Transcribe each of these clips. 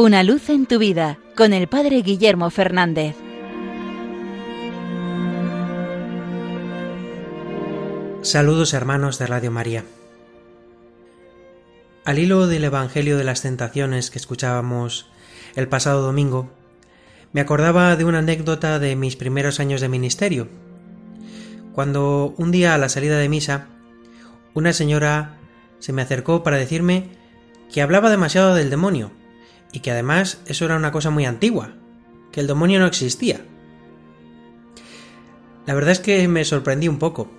Una luz en tu vida con el Padre Guillermo Fernández. Saludos hermanos de Radio María. Al hilo del Evangelio de las Tentaciones que escuchábamos el pasado domingo, me acordaba de una anécdota de mis primeros años de ministerio, cuando un día a la salida de misa, una señora se me acercó para decirme que hablaba demasiado del demonio y que además eso era una cosa muy antigua, que el demonio no existía. La verdad es que me sorprendí un poco,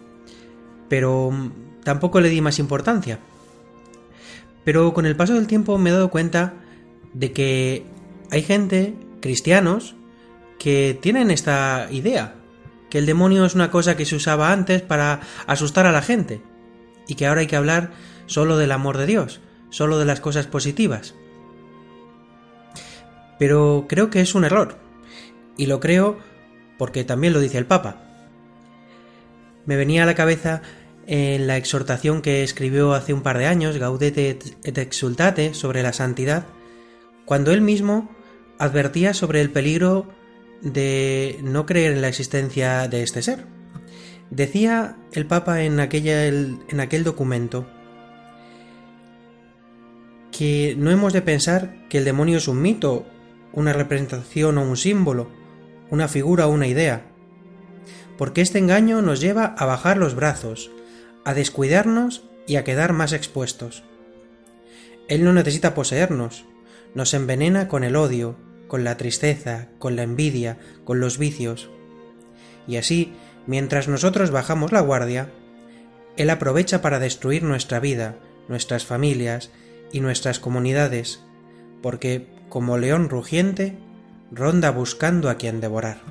pero tampoco le di más importancia. Pero con el paso del tiempo me he dado cuenta de que hay gente, cristianos, que tienen esta idea, que el demonio es una cosa que se usaba antes para asustar a la gente, y que ahora hay que hablar solo del amor de Dios, solo de las cosas positivas. Pero creo que es un error. Y lo creo porque también lo dice el Papa. Me venía a la cabeza en la exhortación que escribió hace un par de años, Gaudete et Exultate, sobre la santidad, cuando él mismo advertía sobre el peligro de no creer en la existencia de este ser. Decía el Papa en, aquella, en aquel documento que no hemos de pensar que el demonio es un mito una representación o un símbolo, una figura o una idea, porque este engaño nos lleva a bajar los brazos, a descuidarnos y a quedar más expuestos. Él no necesita poseernos, nos envenena con el odio, con la tristeza, con la envidia, con los vicios. Y así, mientras nosotros bajamos la guardia, Él aprovecha para destruir nuestra vida, nuestras familias y nuestras comunidades, porque como león rugiente, ronda buscando a quien devorar.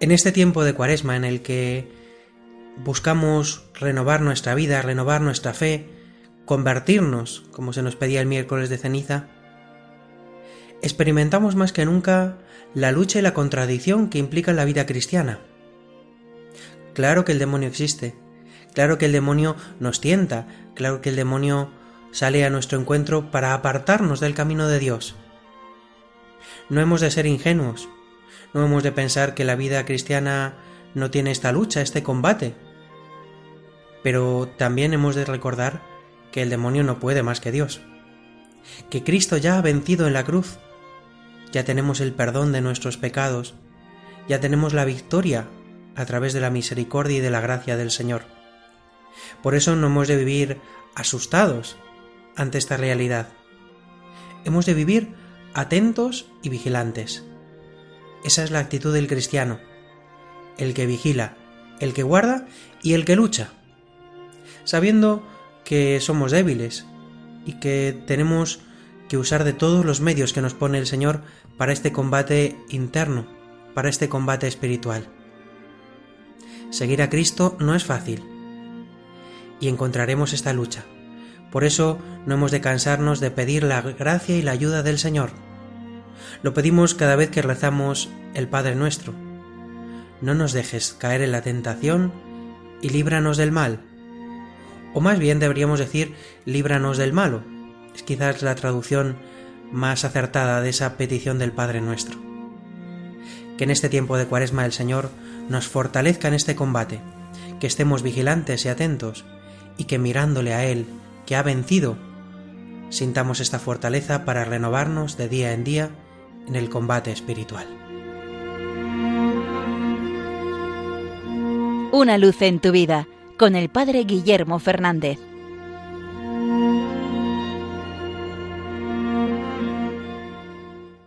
En este tiempo de cuaresma en el que buscamos renovar nuestra vida, renovar nuestra fe, convertirnos, como se nos pedía el miércoles de ceniza, experimentamos más que nunca la lucha y la contradicción que implica la vida cristiana. Claro que el demonio existe, claro que el demonio nos tienta, claro que el demonio sale a nuestro encuentro para apartarnos del camino de Dios. No hemos de ser ingenuos, no hemos de pensar que la vida cristiana no tiene esta lucha, este combate. Pero también hemos de recordar que el demonio no puede más que Dios, que Cristo ya ha vencido en la cruz, ya tenemos el perdón de nuestros pecados, ya tenemos la victoria a través de la misericordia y de la gracia del Señor. Por eso no hemos de vivir asustados, ante esta realidad. Hemos de vivir atentos y vigilantes. Esa es la actitud del cristiano, el que vigila, el que guarda y el que lucha, sabiendo que somos débiles y que tenemos que usar de todos los medios que nos pone el Señor para este combate interno, para este combate espiritual. Seguir a Cristo no es fácil y encontraremos esta lucha por eso no hemos de cansarnos de pedir la gracia y la ayuda del Señor. Lo pedimos cada vez que rezamos el Padre nuestro. No nos dejes caer en la tentación y líbranos del mal. O más bien deberíamos decir líbranos del malo. Es quizás la traducción más acertada de esa petición del Padre nuestro. Que en este tiempo de cuaresma el Señor nos fortalezca en este combate, que estemos vigilantes y atentos, y que mirándole a Él que ha vencido, sintamos esta fortaleza para renovarnos de día en día en el combate espiritual. Una luz en tu vida con el Padre Guillermo Fernández.